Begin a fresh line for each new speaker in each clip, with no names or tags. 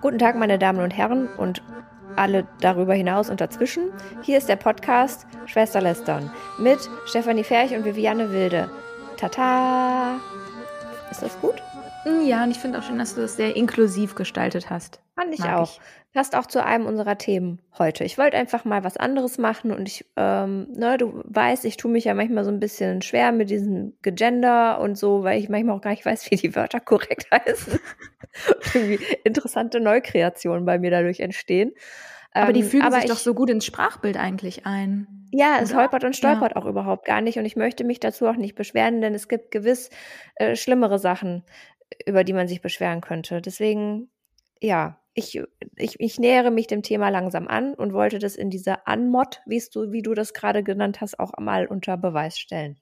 Guten Tag, meine Damen und Herren und alle darüber hinaus und dazwischen. Hier ist der Podcast Schwester Lästern mit Stefanie Ferch und Viviane Wilde. Tata! Ist das gut?
Hm, ja, und ich finde auch schön, dass du das sehr inklusiv gestaltet hast.
Fand ich Mag auch. Ich. Passt auch zu einem unserer Themen heute. Ich wollte einfach mal was anderes machen und ich, ähm, ne, du weißt, ich tue mich ja manchmal so ein bisschen schwer mit diesem Gegender und so, weil ich manchmal auch gar nicht weiß, wie die Wörter korrekt heißen. Irgendwie interessante Neukreationen bei mir dadurch entstehen.
Aber die ähm, fügen aber sich ich, doch so gut ins Sprachbild eigentlich ein.
Ja, es oder? holpert und stolpert ja. auch überhaupt gar nicht und ich möchte mich dazu auch nicht beschweren, denn es gibt gewiss äh, schlimmere Sachen, über die man sich beschweren könnte. Deswegen, ja, ich, ich, ich nähere mich dem Thema langsam an und wollte das in dieser Anmod, wie du, wie du das gerade genannt hast, auch mal unter Beweis stellen.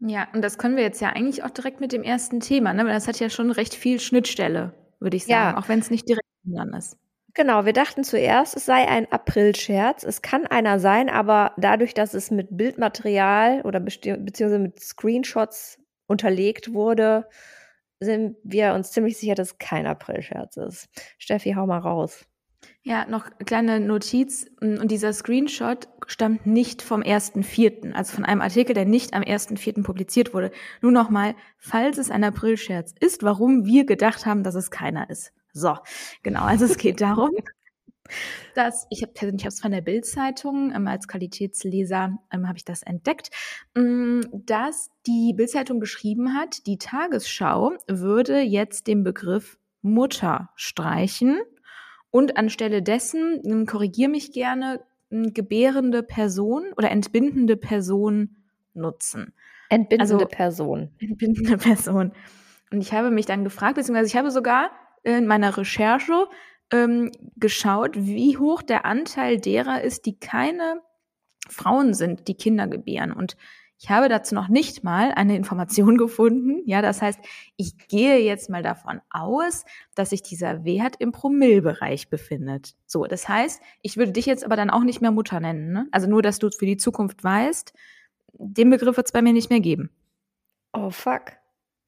Ja, und das können wir jetzt ja eigentlich auch direkt mit dem ersten Thema, ne? Weil das hat ja schon recht viel Schnittstelle, würde ich sagen, ja. auch wenn es nicht direkt dran ist.
Genau, wir dachten zuerst, es sei ein April-Scherz. Es kann einer sein, aber dadurch, dass es mit Bildmaterial oder beziehungsweise mit Screenshots unterlegt wurde, sind wir uns ziemlich sicher, dass kein April-Scherz ist. Steffi, hau mal raus.
Ja, noch kleine Notiz. Und dieser Screenshot stammt nicht vom 1.4., also von einem Artikel, der nicht am 1.4. publiziert wurde. Nur nochmal, falls es ein April-Scherz ist, warum wir gedacht haben, dass es keiner ist. So, genau, also es geht darum, dass ich habe ich es von der Bildzeitung ähm, als Qualitätsleser ähm, habe ich das entdeckt, ähm, dass die Bildzeitung geschrieben hat, die Tagesschau würde jetzt den Begriff Mutter streichen und anstelle dessen ähm, korrigiere mich gerne gebärende Person oder entbindende Person nutzen.
Entbindende also, Person.
Entbindende Person. Und ich habe mich dann gefragt, beziehungsweise ich habe sogar in meiner Recherche ähm, geschaut, wie hoch der Anteil derer ist, die keine Frauen sind, die Kinder gebären. Und ich habe dazu noch nicht mal eine Information gefunden. Ja, das heißt, ich gehe jetzt mal davon aus, dass sich dieser Wert im Promillbereich befindet. So, das heißt, ich würde dich jetzt aber dann auch nicht mehr Mutter nennen. Ne? Also nur, dass du für die Zukunft weißt, den Begriff wird es bei mir nicht mehr geben.
Oh fuck.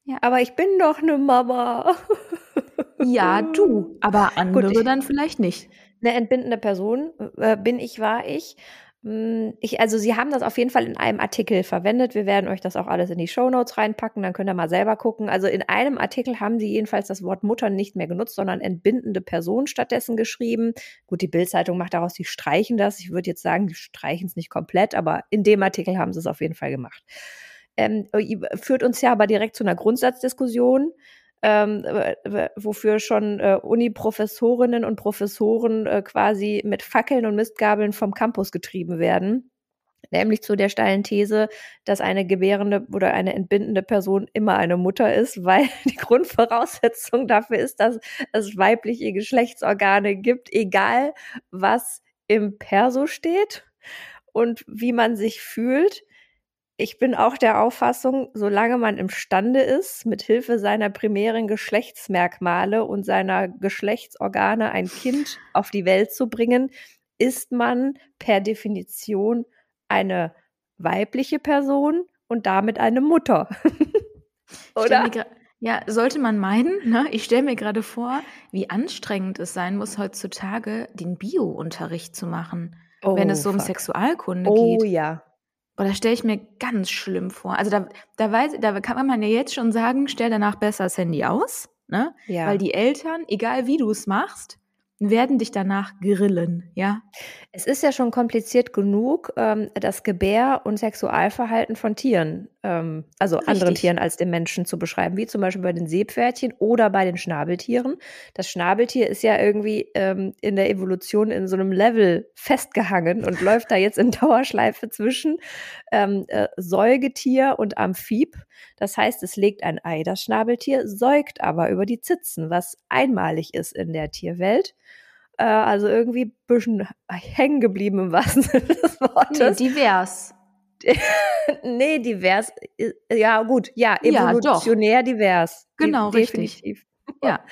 Ja. Aber ich bin doch eine Mama.
Ja, du, aber andere Gut, ich, dann vielleicht nicht.
Eine entbindende Person äh, bin ich, war ich. Hm, ich. Also Sie haben das auf jeden Fall in einem Artikel verwendet. Wir werden euch das auch alles in die Show Notes reinpacken, dann könnt ihr mal selber gucken. Also in einem Artikel haben Sie jedenfalls das Wort Mutter nicht mehr genutzt, sondern entbindende Person stattdessen geschrieben. Gut, die Bildzeitung macht daraus, die streichen das. Ich würde jetzt sagen, die streichen es nicht komplett, aber in dem Artikel haben sie es auf jeden Fall gemacht. Ähm, führt uns ja aber direkt zu einer Grundsatzdiskussion ähm, wofür schon äh, Uni-Professorinnen und Professoren äh, quasi mit Fackeln und Mistgabeln vom Campus getrieben werden. Nämlich zu der steilen These, dass eine gebärende oder eine entbindende Person immer eine Mutter ist, weil die Grundvoraussetzung dafür ist, dass es weibliche Geschlechtsorgane gibt, egal was im Perso steht und wie man sich fühlt ich bin auch der Auffassung, solange man imstande ist, mit Hilfe seiner primären Geschlechtsmerkmale und seiner Geschlechtsorgane ein Kind auf die Welt zu bringen, ist man per Definition eine weibliche Person und damit eine Mutter.
Oder? Ja, sollte man meinen. Ne? Ich stelle mir gerade vor, wie anstrengend es sein muss, heutzutage den Bio-Unterricht zu machen, oh, wenn es so um Sexualkunde
oh,
geht.
Oh ja.
Boah, das stelle ich mir ganz schlimm vor. Also da, da, weiß, da kann man ja jetzt schon sagen, stell danach besser das Handy aus, ne? Ja. Weil die Eltern, egal wie du es machst, werden dich danach grillen, ja?
Es ist ja schon kompliziert genug, ähm, das Gebär- und Sexualverhalten von Tieren, ähm, also Richtig. anderen Tieren als den Menschen zu beschreiben, wie zum Beispiel bei den Seepferdchen oder bei den Schnabeltieren. Das Schnabeltier ist ja irgendwie ähm, in der Evolution in so einem Level festgehangen und läuft da jetzt in Dauerschleife zwischen ähm, äh, Säugetier und Amphib. Das heißt, es legt ein Ei, das Schnabeltier, säugt aber über die Zitzen, was einmalig ist in der Tierwelt. Äh, also irgendwie ein bisschen hängen geblieben im wahrsten Sinne des Wortes.
Nee, divers.
Nee, divers. Äh, ja, gut, ja, evolutionär ja, divers.
Genau, definitiv. richtig.
Ja.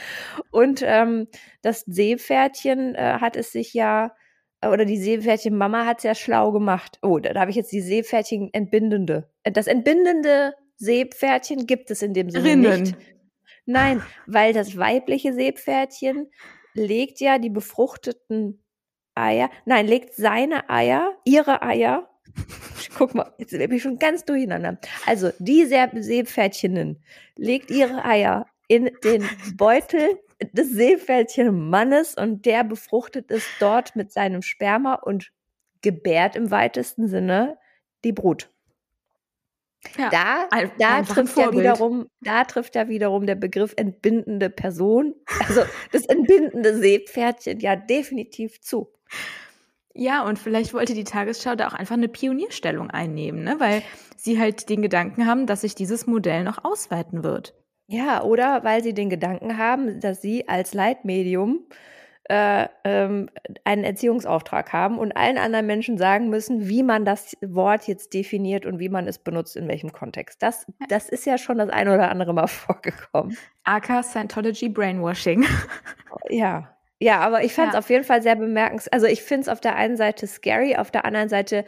Und ähm, das Seepferdchen äh, hat es sich ja, äh, oder die Seepferdchen-Mama hat es ja schlau gemacht. Oh, da, da habe ich jetzt die Seepferdchen-Entbindende. Das entbindende Seepferdchen gibt es in dem Sinne Rinnen. nicht. Nein, weil das weibliche Seepferdchen legt ja die befruchteten Eier, nein, legt seine Eier, ihre Eier, guck mal, jetzt bin ich schon ganz durcheinander. Also, die Seepferdchenin legt ihre Eier in den Beutel des Seepferdchen-Mannes und der befruchtet es dort mit seinem Sperma und gebärt im weitesten Sinne die Brut. Ja, da, ein, da trifft ja wiederum, da trifft ja wiederum der Begriff entbindende Person, also das entbindende Seepferdchen ja definitiv zu.
Ja, und vielleicht wollte die Tagesschau da auch einfach eine Pionierstellung einnehmen, ne? weil sie halt den Gedanken haben, dass sich dieses Modell noch ausweiten wird.
Ja, oder weil sie den Gedanken haben, dass sie als Leitmedium äh, ähm, einen Erziehungsauftrag haben und allen anderen Menschen sagen müssen, wie man das Wort jetzt definiert und wie man es benutzt, in welchem Kontext. Das, das ist ja schon das ein oder andere Mal vorgekommen.
AK Scientology Brainwashing.
Ja. Ja, aber ich fand es ja. auf jeden Fall sehr bemerkenswert. Also ich finde es auf der einen Seite scary, auf der anderen Seite,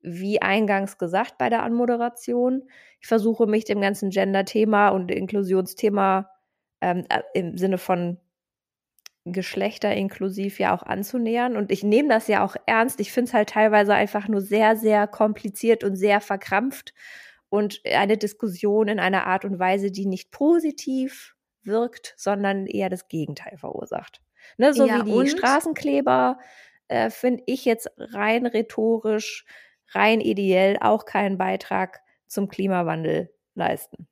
wie eingangs gesagt bei der Anmoderation, ich versuche mich dem ganzen Gender-Thema und Inklusionsthema ähm, äh, im Sinne von Geschlechter inklusiv ja auch anzunähern. Und ich nehme das ja auch ernst. Ich finde es halt teilweise einfach nur sehr, sehr kompliziert und sehr verkrampft und eine Diskussion in einer Art und Weise, die nicht positiv wirkt, sondern eher das Gegenteil verursacht. Ne, so ja, wie die Straßenkleber äh, finde ich jetzt rein rhetorisch, rein ideell auch keinen Beitrag zum Klimawandel leisten.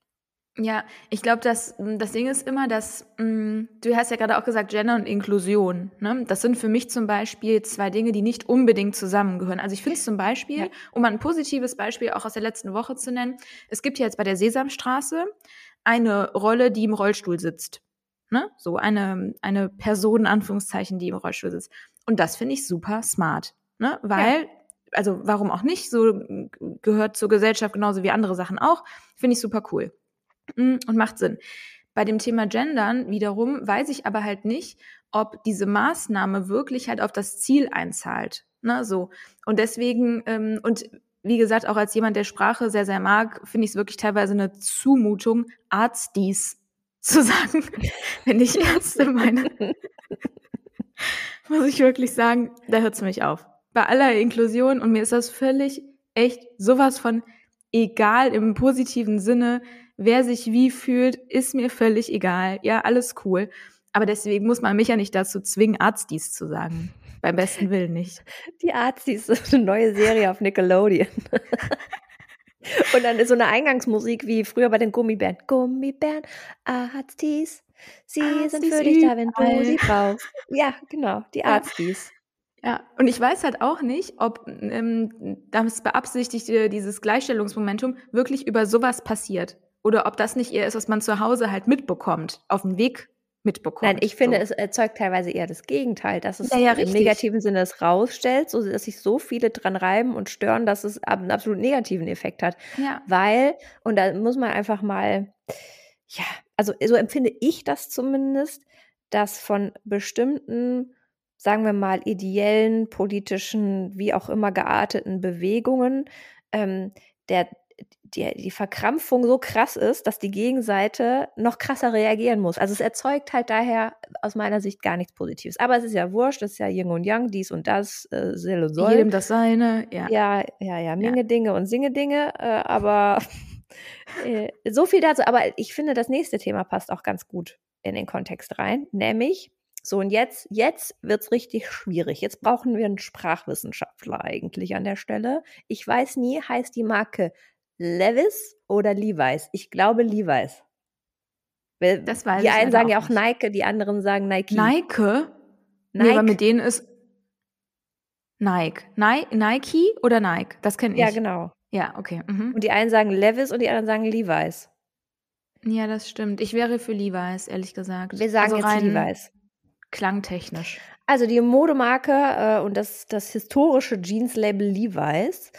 Ja, ich glaube, dass hm, das Ding ist immer, dass mh, hm, du hast ja gerade auch gesagt, Gender und Inklusion. Ne? Das sind für mich zum Beispiel zwei Dinge, die nicht unbedingt zusammengehören. Also ich finde es zum Beispiel, ja. um ein positives Beispiel auch aus der letzten Woche zu nennen, es gibt ja jetzt bei der Sesamstraße eine Rolle, die im Rollstuhl sitzt. Ne? So eine, eine Person, Anführungszeichen, die im Rollstuhl sitzt. Und das finde ich super smart. Ne? Weil, ja. also warum auch nicht, so hm, gehört zur Gesellschaft genauso wie andere Sachen auch, finde ich super cool. Mm, und macht Sinn. Bei dem Thema Gendern wiederum weiß ich aber halt nicht, ob diese Maßnahme wirklich halt auf das Ziel einzahlt. Ne, so. Und deswegen, ähm, und wie gesagt, auch als jemand, der Sprache sehr, sehr mag, finde ich es wirklich teilweise eine Zumutung, Arztis zu sagen, wenn ich Ärzte meine. Muss ich wirklich sagen, da hört es mich auf. Bei aller Inklusion und mir ist das völlig echt sowas von egal im positiven Sinne, wer sich wie fühlt, ist mir völlig egal. Ja, alles cool. Aber deswegen muss man mich ja nicht dazu zwingen, Arztis zu sagen. Beim besten Willen nicht.
Die Arztis ist eine neue Serie auf Nickelodeon. Und dann ist so eine Eingangsmusik wie früher bei den Gummibären. Gummibären, Arztis, sie Arztis sind für dich da, wenn du sie brauchst. Ja, genau, die Arztis.
Ja, und ich weiß halt auch nicht, ob ähm, das beabsichtigte, dieses Gleichstellungsmomentum wirklich über sowas passiert. Oder ob das nicht eher ist, was man zu Hause halt mitbekommt, auf dem Weg mitbekommt.
Nein, ich finde, so. es erzeugt teilweise eher das Gegenteil, dass es ja, ja, im negativen Sinne es rausstellt, so dass sich so viele dran reiben und stören, dass es einen absolut negativen Effekt hat. Ja. Weil, und da muss man einfach mal, ja, also so empfinde ich das zumindest, dass von bestimmten, sagen wir mal, ideellen, politischen, wie auch immer gearteten Bewegungen ähm, der die, die Verkrampfung so krass ist, dass die Gegenseite noch krasser reagieren muss. Also es erzeugt halt daher aus meiner Sicht gar nichts Positives. Aber es ist ja wurscht, es ist ja Yin und Yang, dies und das, äh, Sel und Soll.
Jedem das seine, ja.
Ja, ja, ja, Minge ja. Dinge und Singe Dinge, äh, aber äh, so viel dazu. Aber ich finde, das nächste Thema passt auch ganz gut in den Kontext rein, nämlich so, und jetzt, jetzt wird's richtig schwierig. Jetzt brauchen wir einen Sprachwissenschaftler eigentlich an der Stelle. Ich weiß nie, heißt die Marke Levis oder Levi's? Ich glaube Levi's. Das weiß die einen sagen ja auch. Nike, die anderen sagen Nike.
Nike? Nike? Nee, aber mit denen ist Nike. Nike, Nike oder Nike? Das kenne ich.
Ja, genau.
Ja, okay. Mhm.
Und die einen sagen Levis und die anderen sagen Levi's.
Ja, das stimmt. Ich wäre für Levi's, ehrlich gesagt.
Wir sagen also jetzt Levi's.
Klangtechnisch.
Also die Modemarke äh, und das, das historische Jeans-Label Levi's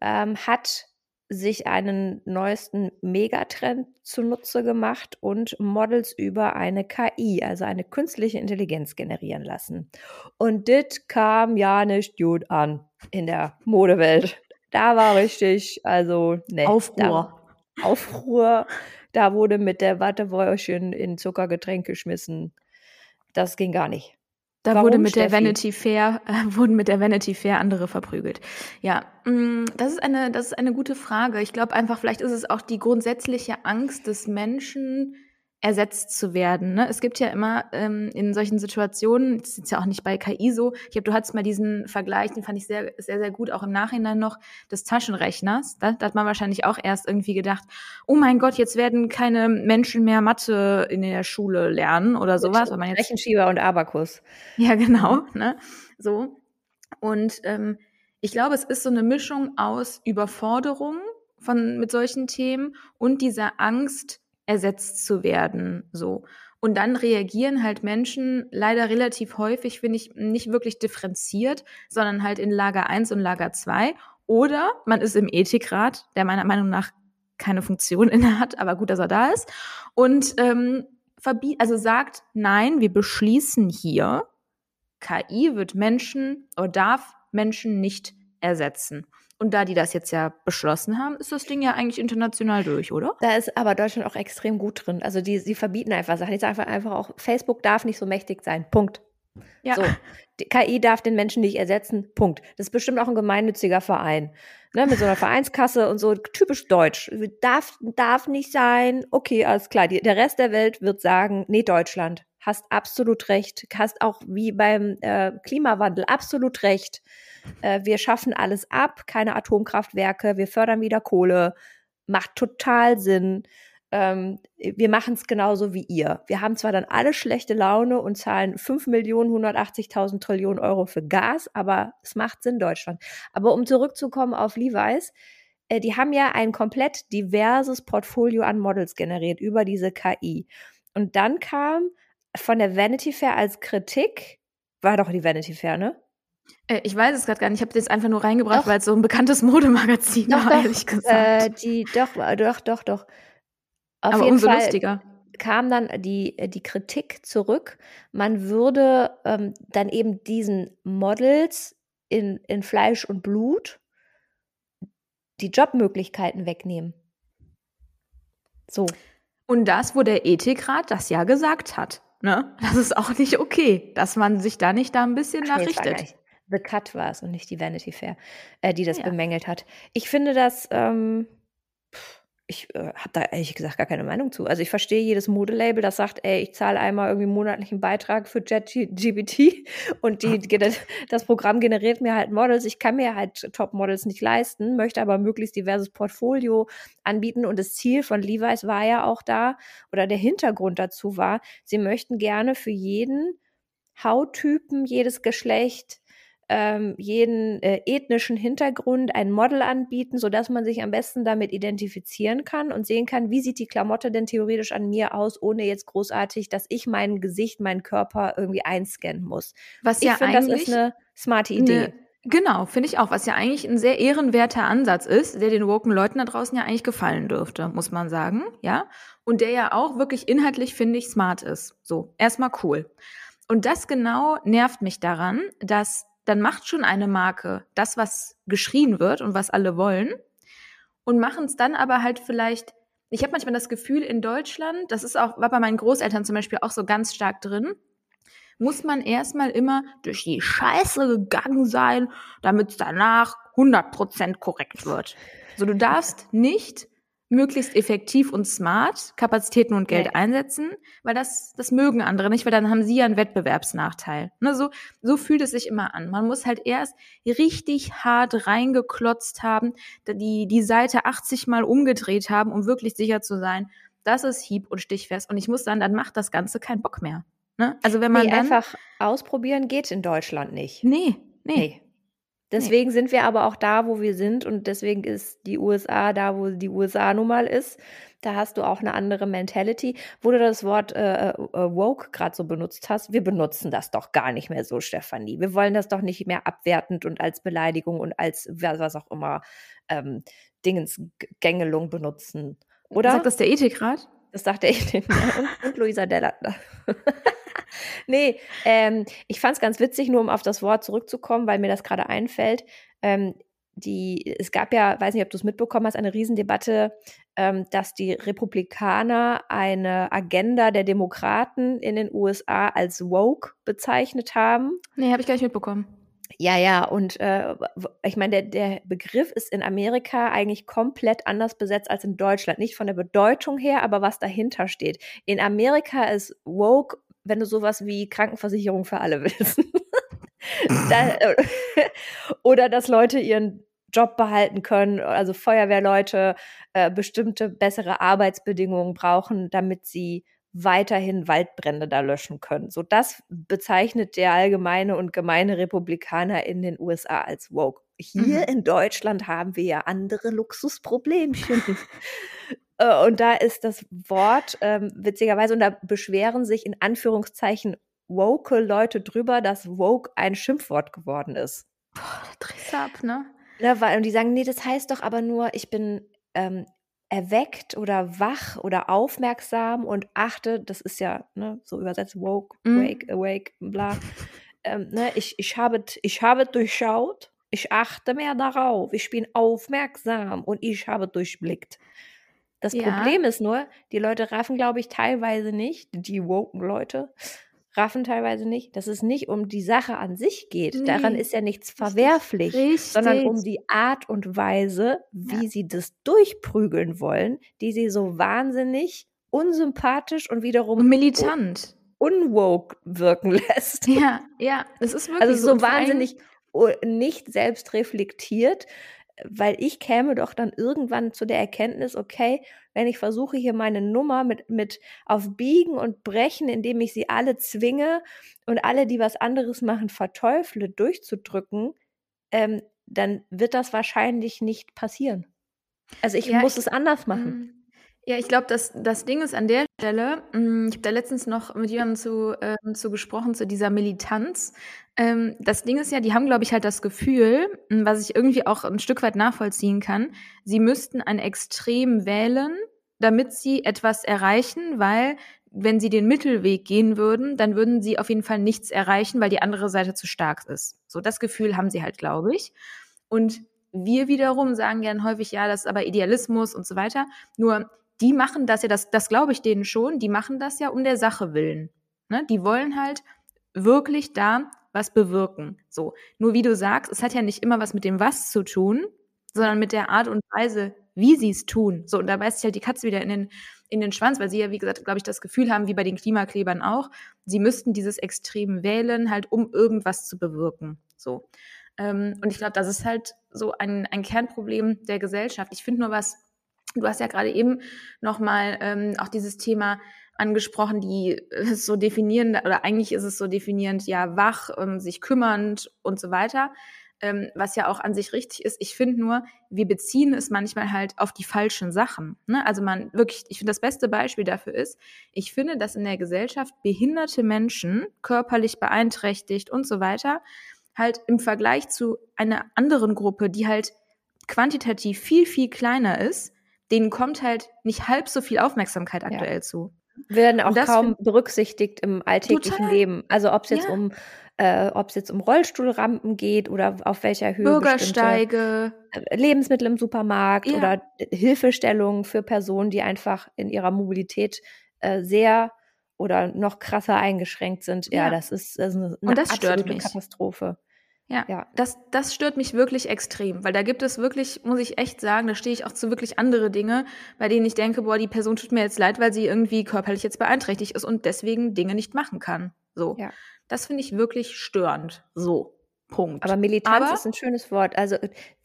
ähm, hat sich einen neuesten Megatrend zunutze gemacht und Models über eine KI, also eine künstliche Intelligenz generieren lassen. Und das kam ja nicht gut an in der Modewelt. Da war richtig, also, ne.
Aufruhr.
Da, Aufruhr. Da wurde mit der Wattewäulchen in Zuckergetränk geschmissen. Das ging gar nicht.
Da
Warum,
wurde mit der
Steffi?
Vanity Fair, äh, wurden mit der Vanity Fair andere verprügelt. Ja, mh, das ist eine, das ist eine gute Frage. Ich glaube einfach, vielleicht ist es auch die grundsätzliche Angst des Menschen, ersetzt zu werden. Ne? Es gibt ja immer ähm, in solchen Situationen, das ist ja auch nicht bei KI so, ich glaube, du hattest mal diesen Vergleich, den fand ich sehr, sehr, sehr gut, auch im Nachhinein noch, des Taschenrechners. Da, da hat man wahrscheinlich auch erst irgendwie gedacht, oh mein Gott, jetzt werden keine Menschen mehr Mathe in der Schule lernen oder sowas. Weil man jetzt,
Rechenschieber und Abakus.
ja, genau. Ne? So. Und ähm, ich glaube, es ist so eine Mischung aus Überforderung von, mit solchen Themen und dieser Angst, ersetzt zu werden, so. Und dann reagieren halt Menschen leider relativ häufig, finde ich, nicht wirklich differenziert, sondern halt in Lager 1 und Lager 2. Oder man ist im Ethikrat, der meiner Meinung nach keine Funktion inne hat, aber gut, dass er da ist. Und ähm, also sagt, nein, wir beschließen hier, KI wird Menschen oder darf Menschen nicht ersetzen. Und da die das jetzt ja beschlossen haben, ist das Ding ja eigentlich international durch, oder?
Da ist aber Deutschland auch extrem gut drin. Also die, sie verbieten einfach Sachen. Die sagen einfach auch, Facebook darf nicht so mächtig sein. Punkt.
Ja.
So. Die KI darf den Menschen nicht ersetzen. Punkt. Das ist bestimmt auch ein gemeinnütziger Verein. Ne, mit so einer Vereinskasse und so, typisch deutsch. Darf, darf nicht sein. Okay, alles klar. Die, der Rest der Welt wird sagen, nee, Deutschland, hast absolut recht. Hast auch wie beim äh, Klimawandel absolut recht. Äh, wir schaffen alles ab, keine Atomkraftwerke, wir fördern wieder Kohle. Macht total Sinn. Ähm, wir machen es genauso wie ihr. Wir haben zwar dann alle schlechte Laune und zahlen 5 Millionen 180.000 Trillionen Euro für Gas, aber es macht Sinn, Deutschland. Aber um zurückzukommen auf Levi's, äh, die haben ja ein komplett diverses Portfolio an Models generiert über diese KI. Und dann kam von der Vanity Fair als Kritik, war doch die Vanity Fair, ne?
Äh, ich weiß es gerade gar nicht. Ich habe das jetzt einfach nur reingebracht, weil es so ein bekanntes Modemagazin
Doch,
war,
doch,
ehrlich gesagt.
Äh, die, doch, doch, doch, doch. Auf
Aber umso
Fall
lustiger.
kam dann die, die Kritik zurück, man würde ähm, dann eben diesen Models in, in Fleisch und Blut die Jobmöglichkeiten wegnehmen. So.
Und das, wo der Ethikrat das ja gesagt hat. Ne? Das ist auch nicht okay, dass man sich da nicht da ein bisschen
Ach
nachrichtet.
The Cut war es und nicht die Vanity Fair, äh, die das
Ja.
bemängelt hat. Ich finde das, ähm, pff, ich äh, habe da ehrlich gesagt gar keine Meinung zu. Also ich verstehe jedes Modelabel, das sagt, ey, ich zahle einmal irgendwie monatlichen Beitrag für JetGBT und die, das Programm generiert mir halt Models. Ich kann mir halt Top-Models nicht leisten, möchte aber möglichst diverses Portfolio anbieten und das Ziel von Levi's war ja auch da oder der Hintergrund dazu war, sie möchten gerne für jeden Hauttypen, jedes Geschlecht, ähm, jeden äh, ethnischen Hintergrund ein Model anbieten, sodass man sich am besten damit identifizieren kann und sehen kann, wie sieht die Klamotte denn theoretisch an mir aus, ohne jetzt großartig, dass ich mein Gesicht, meinen Körper irgendwie einscannen muss.
Was
Ich
ja
finde, das
eigentlich
ist eine smarte Idee.
Ne, genau, finde ich auch. Was ja eigentlich ein sehr ehrenwerter Ansatz ist, der den woken Leuten da draußen ja eigentlich gefallen dürfte, muss man sagen, ja. Und der ja auch wirklich inhaltlich, finde ich, smart ist. So, erstmal cool. Und das genau nervt mich daran, dass dann macht schon eine Marke das, was geschrien wird und was alle wollen und machen es dann aber halt vielleicht ich habe manchmal das Gefühl, in Deutschland, das ist auch, war bei meinen Großeltern zum Beispiel auch so ganz stark drin, muss man erstmal immer durch die Scheiße gegangen sein, damit es danach 100% korrekt wird. So, du darfst nicht möglichst effektiv und smart Kapazitäten und Geld
Nee.
einsetzen, weil das, das mögen andere nicht, weil dann haben sie ja einen Wettbewerbsnachteil. Ne, so, so fühlt es sich immer an. Man muss halt erst richtig hart reingeklotzt haben, die, die Seite 80 Mal umgedreht haben, um wirklich sicher zu sein, das ist hieb- und stichfest. Und ich muss sagen, dann macht das Ganze keinen Bock mehr. Ne? Also wenn man
Nee,
dann,
einfach ausprobieren geht in Deutschland nicht.
nee, nee,
Nee. Deswegen sind wir aber auch da, wo wir sind und deswegen ist die USA da, wo die USA nun mal ist. Da hast du auch eine andere Mentality. Wo du das Wort äh, äh, woke gerade so benutzt hast, wir benutzen das doch gar nicht mehr so, Stefanie. Wir wollen das doch nicht mehr abwertend und als Beleidigung und als was auch immer ähm, Dingensgängelung benutzen. Oder?
Sagt das der Ethikrat?
Das sagte ich und, und Luisa Della. nee, ähm, ich fand es ganz witzig, nur um auf das Wort zurückzukommen, weil mir das gerade einfällt. Ähm, die, es gab ja, weiß nicht, ob du es mitbekommen hast, eine Riesendebatte, ähm, dass die Republikaner eine Agenda der Demokraten in den USA als woke bezeichnet haben.
Nee, habe ich gar nicht mitbekommen.
Ja, ja, und äh, ich meine, der, der Begriff ist in Amerika eigentlich komplett anders besetzt als in Deutschland. Nicht von der Bedeutung her, aber was dahinter steht. In Amerika ist woke, wenn du sowas wie Krankenversicherung für alle willst. da, oder dass Leute ihren Job behalten können, also Feuerwehrleute äh, bestimmte bessere Arbeitsbedingungen brauchen, damit sie weiterhin Waldbrände da löschen können. So das bezeichnet der allgemeine und gemeine Republikaner in den USA als woke. Hier mhm. in Deutschland haben wir ja andere Luxusproblemchen. Äh, und da ist das Wort ähm, witzigerweise, und da beschweren sich in Anführungszeichen woke Leute drüber, dass woke ein Schimpfwort geworden ist.
Boah, da drehst ab, ne?
Ja, weil, und die sagen, nee, das heißt doch aber nur, ich bin ähm, erweckt oder wach oder aufmerksam und achte, das ist ja ne, so übersetzt woke, mm. wake, awake, bla. Ähm, ne, ich, ich, habe, ich habe durchschaut, ich achte mehr darauf, ich bin aufmerksam und ich habe durchblickt. Das ja. Problem ist nur, die Leute raffen, glaube ich, teilweise nicht, die woken Leute, raffen teilweise nicht, dass es nicht um die Sache an sich geht. Nee. Daran ist ja nichts verwerflich, Richtig. sondern um die Art und Weise, wie ja. sie das durchprügeln wollen, die sie so wahnsinnig unsympathisch und wiederum
militant
unwoke wirken lässt.
Ja, ja, das ist wirklich
also so, so wahnsinnig nicht selbst reflektiert, weil ich käme doch dann irgendwann zu der Erkenntnis, okay, wenn ich versuche hier meine Nummer mit, mit auf Biegen und Brechen, indem ich sie alle zwinge und alle, die was anderes machen, verteufle, durchzudrücken, ähm, dann wird das wahrscheinlich nicht passieren. Also ich ja, muss ich, es anders machen.
Ja, ich glaube, das, das Ding ist an der Stelle, mm, ich habe da letztens noch mit jemandem zu, äh, zu gesprochen, zu dieser Militanz. Ähm, das Ding ist ja, die haben, glaube ich, halt das Gefühl, mm, was ich irgendwie auch ein Stück weit nachvollziehen kann, sie müssten ein Extrem wählen, damit sie etwas erreichen, weil wenn sie den Mittelweg gehen würden, dann würden sie auf jeden Fall nichts erreichen, weil die andere Seite zu stark ist. So, das Gefühl haben sie halt, glaube ich. Und wir wiederum sagen gern häufig, ja, das ist aber Idealismus und so weiter. Nur die machen das ja, das, das glaube ich denen schon, die machen das ja um der Sache willen. Ne? Die wollen halt wirklich da was bewirken. So. Nur wie du sagst, es hat ja nicht immer was mit dem Was zu tun, sondern mit der Art und Weise, wie sie es tun. So, und da beißt sich halt die Katze wieder in den, in den Schwanz, weil sie ja, wie gesagt, glaube ich, das Gefühl haben, wie bei den Klimaklebern auch, sie müssten dieses Extrem wählen, halt, um irgendwas zu bewirken. So. Ähm, und ich glaube, das ist halt so ein, ein Kernproblem der Gesellschaft. Ich finde nur was Du hast ja gerade eben nochmal ähm, auch dieses Thema angesprochen, die ist so definierend, oder eigentlich ist es so definierend, ja, wach, ähm, sich kümmernd und so weiter, ähm, was ja auch an sich richtig ist. Ich finde nur, wir beziehen es manchmal halt auf die falschen Sachen. Ne? Also man wirklich, ich finde das beste Beispiel dafür ist, ich finde, dass in der Gesellschaft behinderte Menschen, körperlich beeinträchtigt und so weiter, halt im Vergleich zu einer anderen Gruppe, die halt quantitativ viel, viel kleiner ist, denen kommt halt nicht halb so viel Aufmerksamkeit aktuell ja. zu.
Werden auch kaum berücksichtigt im alltäglichen total. Leben. Also ob es jetzt ja. um äh, ob es jetzt um Rollstuhlrampen geht oder auf welcher Höhe
Bürgersteige,
äh, Lebensmittel im Supermarkt ja. oder Hilfestellungen für Personen, die einfach in ihrer Mobilität äh, sehr oder noch krasser eingeschränkt sind. Ja, das ist, das ist eine, eine
Und das stört mich.
Katastrophe.
Ja, ja, Das, das stört mich wirklich extrem, weil da gibt es wirklich, muss ich echt sagen, da stehe ich auch zu wirklich andere Dinge, bei denen ich denke, boah, die Person tut mir jetzt leid, weil sie irgendwie körperlich jetzt beeinträchtigt ist und deswegen Dinge nicht machen kann. So. Ja. Das finde ich wirklich störend. So. Punkt.
Aber Militanz Aber, ist ein schönes Wort. Also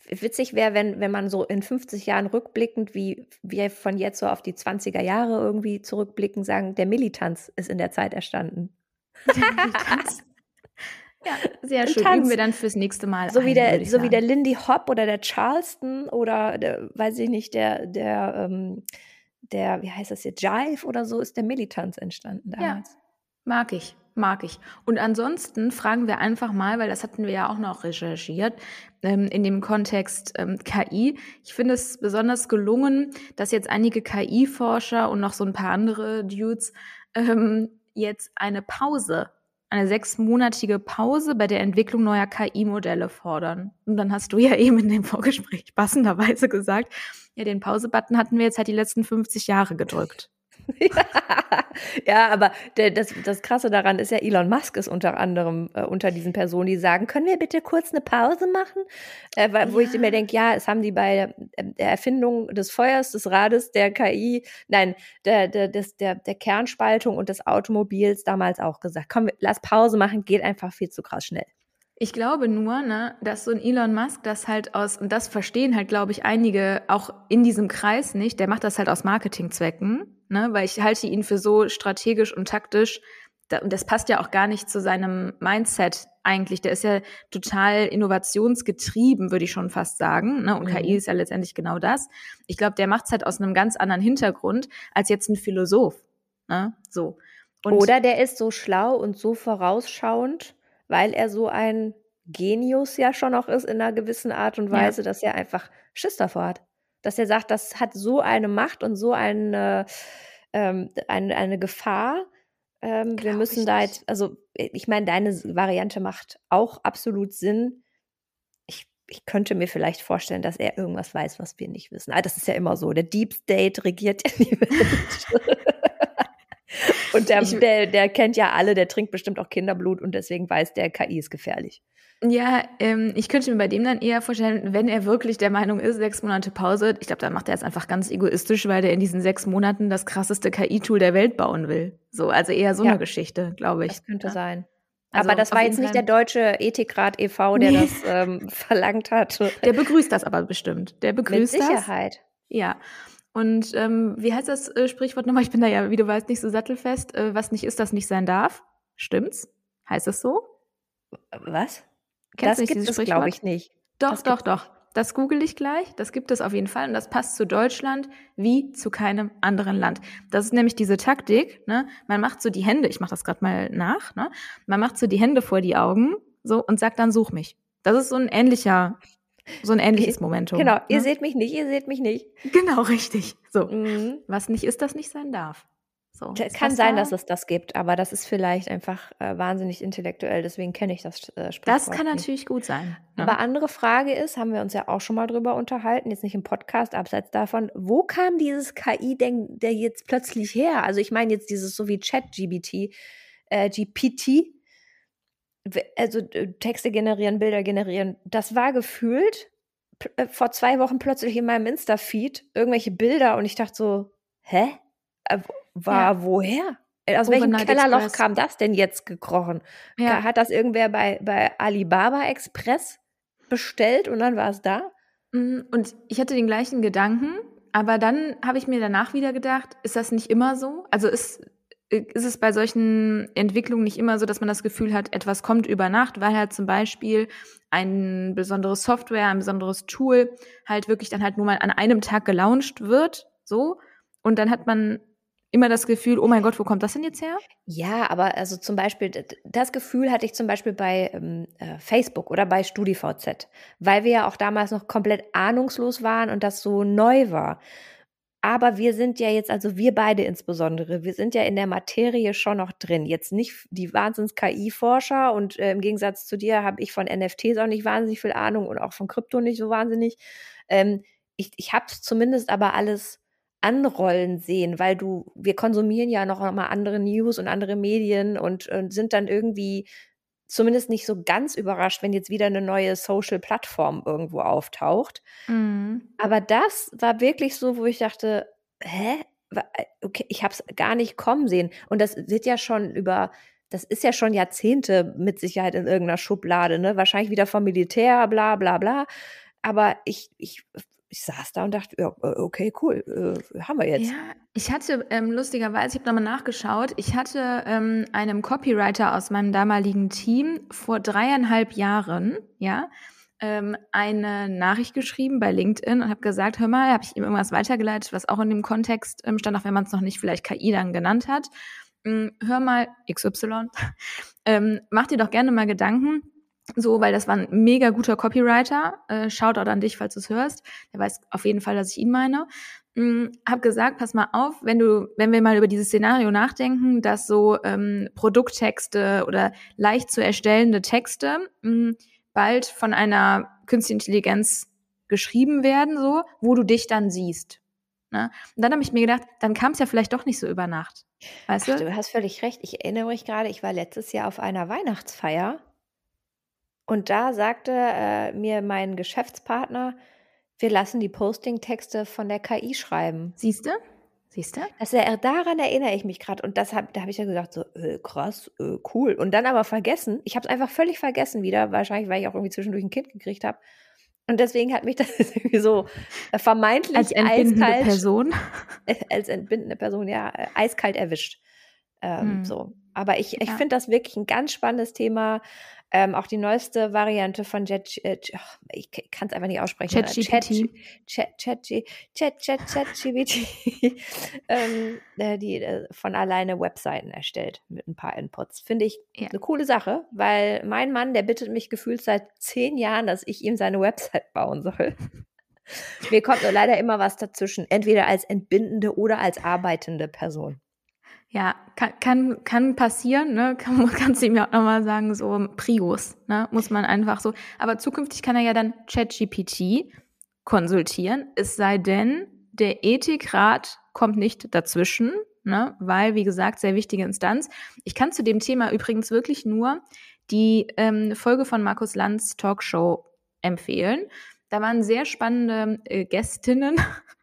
witzig wäre, wenn, wenn man so in 50 Jahren rückblickend, wie wir von jetzt so auf die 20er Jahre irgendwie zurückblicken, sagen, der Militanz ist in der Zeit erstanden. Der Militanz.
Ja, sehr schön. Tanz. Üben wir dann fürs nächste Mal.
So, ein, wie, der, so wie der Lindy Hop oder der Charleston oder der, weiß ich nicht, der, der, ähm, der, wie heißt das jetzt, Jive oder so, ist der Militanz entstanden damals. Ja,
mag ich, mag ich. Und ansonsten fragen wir einfach mal, weil das hatten wir ja auch noch recherchiert, ähm, in dem Kontext ähm, KI. Ich finde es besonders gelungen, dass jetzt einige KI-Forscher und noch so ein paar andere Dudes ähm, jetzt eine Pause eine sechsmonatige Pause bei der Entwicklung neuer KI-Modelle fordern. Und dann hast du ja eben in dem Vorgespräch passenderweise gesagt, ja, den Pause-Button hatten wir jetzt halt die letzten 50 Jahre gedrückt.
ja, aber das, das Krasse daran ist ja, Elon Musk ist unter anderem äh, unter diesen Personen, die sagen, können wir bitte kurz eine Pause machen? Äh, weil, wo ich mir denke, ja, es haben die bei der Erfindung des Feuers, des Rades, der KI, nein, der, der, des, der, der Kernspaltung und des Automobils damals auch gesagt, komm, lass Pause machen, geht einfach viel zu krass schnell.
Ich glaube nur, ne, dass so ein Elon Musk das halt aus, und das verstehen halt, glaube ich, einige auch in diesem Kreis nicht, der macht das halt aus Marketingzwecken, ne, weil ich halte ihn für so strategisch und taktisch, da, und das passt ja auch gar nicht zu seinem Mindset eigentlich. Der ist ja total innovationsgetrieben, würde ich schon fast sagen, ne, und mhm. KI ist ja letztendlich genau das. Ich glaube, der macht es halt aus einem ganz anderen Hintergrund als jetzt ein Philosoph, ne, so.
Und Oder der ist so schlau und so vorausschauend, weil er so ein Genius ja schon auch ist in einer gewissen Art und Weise, ja. dass er einfach Schiss davor hat. Dass er sagt, das hat so eine Macht und so eine, ähm, eine, eine Gefahr. Ähm, wir müssen da jetzt, also ich meine, deine Variante macht auch absolut Sinn. Ich, ich könnte mir vielleicht vorstellen, dass er irgendwas weiß, was wir nicht wissen. Aber ah, das ist ja immer so. Der Deep State regiert ja die Welt. Und der, ich, der, der kennt ja alle, der trinkt bestimmt auch Kinderblut und deswegen weiß der, KI ist gefährlich.
Ja, ähm, ich könnte mir bei dem dann eher vorstellen, wenn er wirklich der Meinung ist, sechs Monate Pause, ich glaube, dann macht er es einfach ganz egoistisch, weil der in diesen sechs Monaten das krasseste KI-Tool der Welt bauen will. So, also eher so ja. eine Geschichte, glaube ich.
Das könnte ja. sein. Also aber das war jetzt nicht der deutsche Ethikrat e.V., der nee. das ähm, verlangt hat.
Der begrüßt das aber bestimmt. Der begrüßt
Mit Sicherheit.
Das. Ja. Und ähm, wie heißt das äh, Sprichwort nochmal? Ich bin da ja, wie du weißt, nicht so sattelfest. Äh, was nicht ist, das nicht sein darf. Stimmt's? Heißt es so?
Was? Kennst das gibt es, glaube ich, nicht.
Doch, das doch, doch. Das google ich gleich. Das gibt es auf jeden Fall. Und das passt zu Deutschland wie zu keinem anderen Land. Das ist nämlich diese Taktik. Ne? Man macht so die Hände, ich mache das gerade mal nach. Ne? Man macht so die Hände vor die Augen so und sagt dann, such mich. Das ist so ein ähnlicher so ein ähnliches Momentum.
Genau, ihr ne? seht mich nicht, ihr seht mich nicht.
Genau, richtig. So. Mhm. Was nicht ist, das nicht sein darf. So.
Kann sein, da? dass es das gibt, aber das ist vielleicht einfach äh, wahnsinnig intellektuell, deswegen kenne ich das äh, Sprichwort.
Das kann nicht. natürlich gut sein.
Ne? Aber andere Frage ist, haben wir uns ja auch schon mal drüber unterhalten, jetzt nicht im Podcast, abseits davon, wo kam dieses KI-Denken der jetzt plötzlich her? Also ich meine jetzt dieses so wie Chat-GBT, äh, GPT, also Texte generieren, Bilder generieren, das war gefühlt äh, vor zwei Wochen plötzlich in meinem Insta-Feed irgendwelche Bilder und ich dachte so, hä? Äh, war ja. woher? Aus welchem Kellerloch Express. kam das denn jetzt gekrochen? Ja. Hat das irgendwer bei, bei Alibaba Express bestellt und dann war es da?
Mhm, und ich hatte den gleichen Gedanken, aber dann habe ich mir danach wieder gedacht, ist das nicht immer so? Also ist ist es bei solchen Entwicklungen nicht immer so, dass man das Gefühl hat, etwas kommt über Nacht, weil halt zum Beispiel ein besonderes Software, ein besonderes Tool halt wirklich dann halt nur mal an einem Tag gelauncht wird, so. Und dann hat man immer das Gefühl, oh mein Gott, wo kommt das denn jetzt her?
Ja, aber also zum Beispiel, das Gefühl hatte ich zum Beispiel bei ähm, äh, Facebook oder bei StudiVZ, weil wir ja auch damals noch komplett ahnungslos waren und das so neu war. Aber wir sind ja jetzt, also wir beide insbesondere, wir sind ja in der Materie schon noch drin. Jetzt nicht die Wahnsinns-KI-Forscher und äh, im Gegensatz zu dir habe ich von NFTs auch nicht wahnsinnig viel Ahnung und auch von Krypto nicht so wahnsinnig. Ähm, ich ich habe zumindest aber alles anrollen sehen, weil du, wir konsumieren ja noch mal andere News und andere Medien und, und sind dann irgendwie zumindest nicht so ganz überrascht, wenn jetzt wieder eine neue Social-Plattform irgendwo auftaucht. Mhm. Aber das war wirklich so, wo ich dachte, hä? Okay, ich habe es gar nicht kommen sehen. Und das wird ja schon über, das ist ja schon Jahrzehnte mit Sicherheit in irgendeiner Schublade, ne? Wahrscheinlich wieder vom Militär, bla bla bla. Aber ich, ich ich saß da und dachte, ja, äh, okay, cool, äh, haben wir jetzt. Ja,
ich hatte ähm, lustigerweise, ich habe nochmal nachgeschaut, ich hatte ähm, einem Copywriter aus meinem damaligen Team vor dreieinhalb Jahren, ja, ähm, eine Nachricht geschrieben bei LinkedIn und habe gesagt, hör mal, habe ich ihm irgendwas weitergeleitet, was auch in dem Kontext ähm, stand, auch wenn man es noch nicht vielleicht KI dann genannt hat. Ähm, hör mal, XY, ähm, mach dir doch gerne mal Gedanken, so, weil das war ein mega guter Copywriter. Äh, Shoutout an dich, falls du es hörst. Der weiß auf jeden Fall, dass ich ihn meine. hm, habe gesagt, pass mal auf, wenn du, wenn wir mal über dieses Szenario nachdenken, dass so ähm, Produkttexte oder leicht zu erstellende Texte mh, hm, bald von einer künstlichen Intelligenz geschrieben werden, so, wo du dich dann siehst. Ne? Und dann habe ich mir gedacht, dann kam es ja vielleicht doch nicht so über Nacht. Weißt
Ach,
du?
du hast völlig recht. Ich erinnere mich gerade, ich war letztes Jahr auf einer Weihnachtsfeier und da sagte äh, mir mein Geschäftspartner, wir lassen die Posting-Texte von der KI schreiben.
Siehst du? Siehst du?
Das, er, daran erinnere ich mich gerade. Und das hab, da habe ich ja gesagt, so, äh, krass, äh, cool. Und dann aber vergessen, ich habe es einfach völlig vergessen wieder, wahrscheinlich, weil ich auch irgendwie zwischendurch ein Kind gekriegt habe. Und deswegen hat mich das irgendwie so äh, vermeintlich
als entbindende eiskalt, Person.
als entbindende Person, ja, äh, eiskalt erwischt. Ähm, hm. So. Aber ich, ich ja. finde das wirklich ein ganz spannendes Thema. Ähm, auch die neueste Variante von Jet, äh, ich kann es einfach nicht aussprechen.
ChatGPT.
Chat, Chat, Chat, Chat, ChatGPT, ähm, äh, die äh, von alleine Webseiten erstellt mit ein paar Inputs. Finde ich ja. eine coole Sache, weil mein Mann, der bittet mich gefühlt seit zehn Jahren, dass ich ihm seine Website bauen soll. Mir kommt nur leider immer was dazwischen, entweder als entbindende oder als arbeitende Person.
Ja, kann, kann, kann passieren, ne? Kann, kannst du ihm ja auch nochmal sagen, so Prius, ne? Muss man einfach so. Aber zukünftig kann er ja dann ChatGPT konsultieren, es sei denn, der Ethikrat kommt nicht dazwischen, ne? Weil, wie gesagt, sehr wichtige Instanz. Ich kann zu dem Thema übrigens wirklich nur die ähm, Folge von Markus Lanz Talkshow empfehlen. Da waren sehr spannende äh, Gästinnen